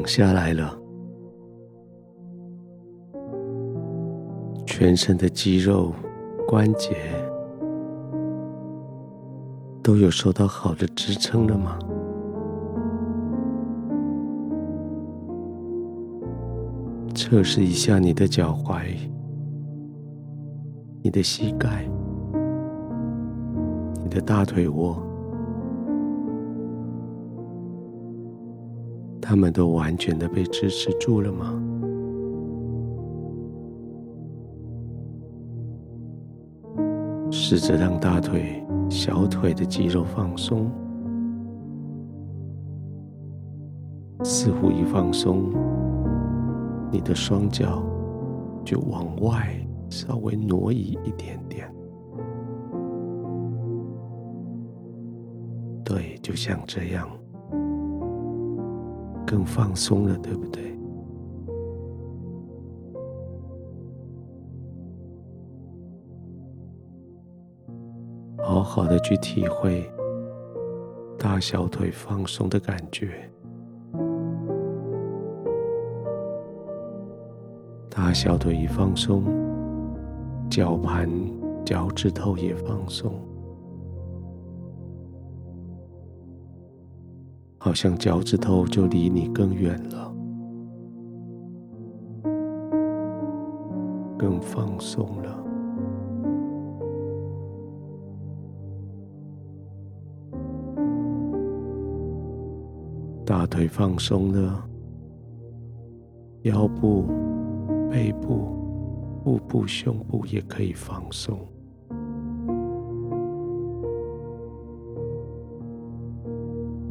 躺下来了，全身的肌肉、关节都有受到好的支撑了吗？测试一下你的脚踝、你的膝盖、你的大腿窝，他们都完全的被支持住了吗？试着让大腿、小腿的肌肉放松，似乎一放松。你的双脚就往外稍微挪移一点点，对，就像这样，更放松了，对不对？好好的去体会大小腿放松的感觉。大小腿一放松，脚盘、脚趾头也放松，好像脚趾头就离你更远了，更放松了。大腿放松了，腰部。背部、腹部、胸部也可以放松，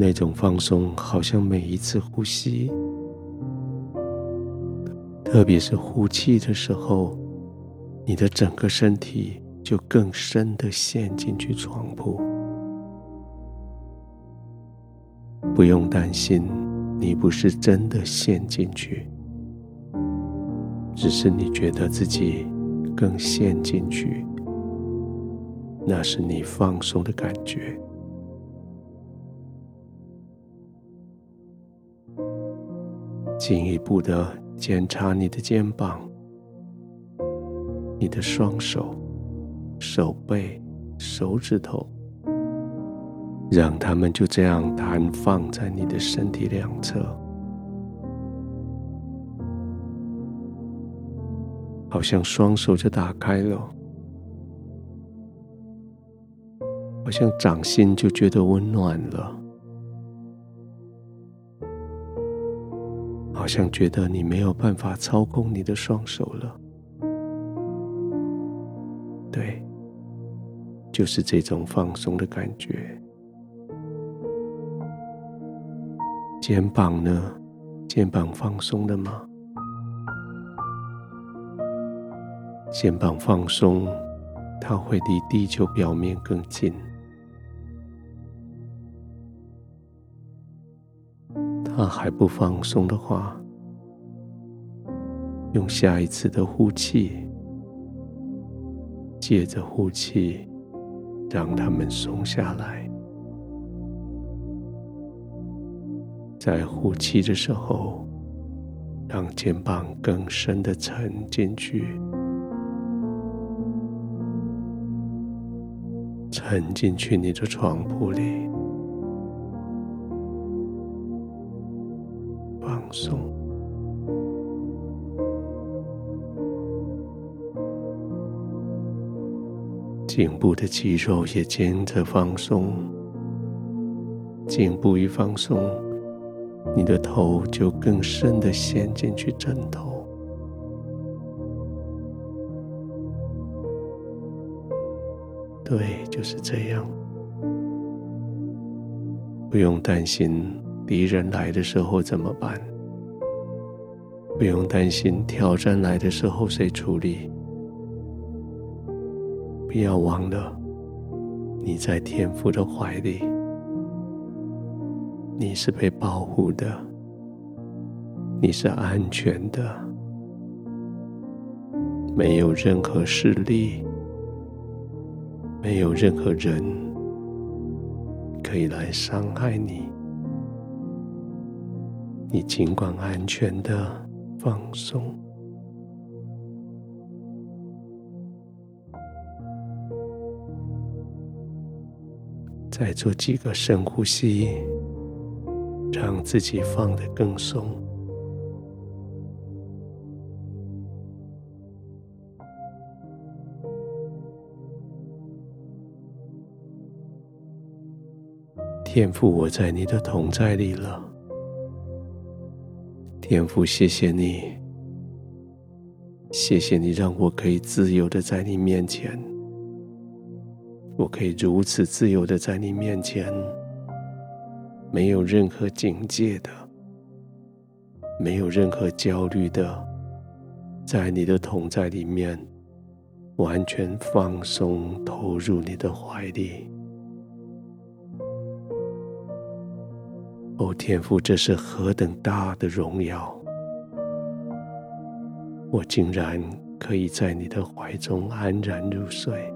那种放松好像每一次呼吸，特别是呼气的时候，你的整个身体就更深的陷进去床铺。不用担心，你不是真的陷进去。只是你觉得自己更陷进去，那是你放松的感觉。进一步的检查你的肩膀、你的双手、手背、手指头，让它们就这样摊放在你的身体两侧。好像双手就打开了，好像掌心就觉得温暖了，好像觉得你没有办法操控你的双手了。对，就是这种放松的感觉。肩膀呢？肩膀放松了吗？肩膀放松，它会离地球表面更近。它还不放松的话，用下一次的呼气，借着呼气，让它们松下来。在呼气的时候，让肩膀更深的沉进去。沉进去你的床铺里，放松，颈部的肌肉也跟着放松。颈部一放松，你的头就更深的陷进去枕头。对，就是这样。不用担心敌人来的时候怎么办，不用担心挑战来的时候谁处理。不要忘了，你在天父的怀里，你是被保护的，你是安全的，没有任何势力。没有任何人可以来伤害你，你尽管安全的放松。再做几个深呼吸，让自己放得更松。天赋，我在你的同在里了。天父，谢谢你，谢谢你让我可以自由的在你面前。我可以如此自由的在你面前，没有任何警戒的，没有任何焦虑的，在你的同在里面，完全放松，投入你的怀里。哦，天父，这是何等大的荣耀！我竟然可以在你的怀中安然入睡。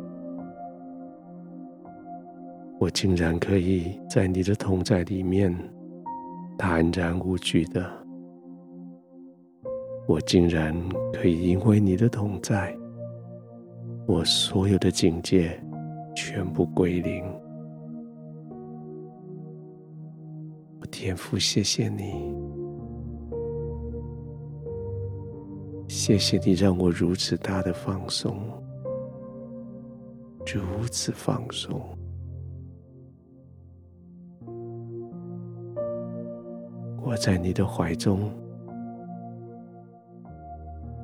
我竟然可以在你的同在里面坦然无惧的，我竟然可以因为你的同在，我所有的警戒全部归零。天父，谢谢你，谢谢你让我如此大的放松，如此放松。我在你的怀中，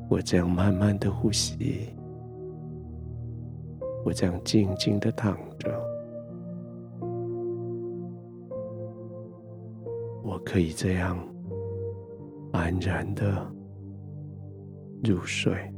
我这样慢慢的呼吸，我这样静静的躺着，可以这样安然的入睡。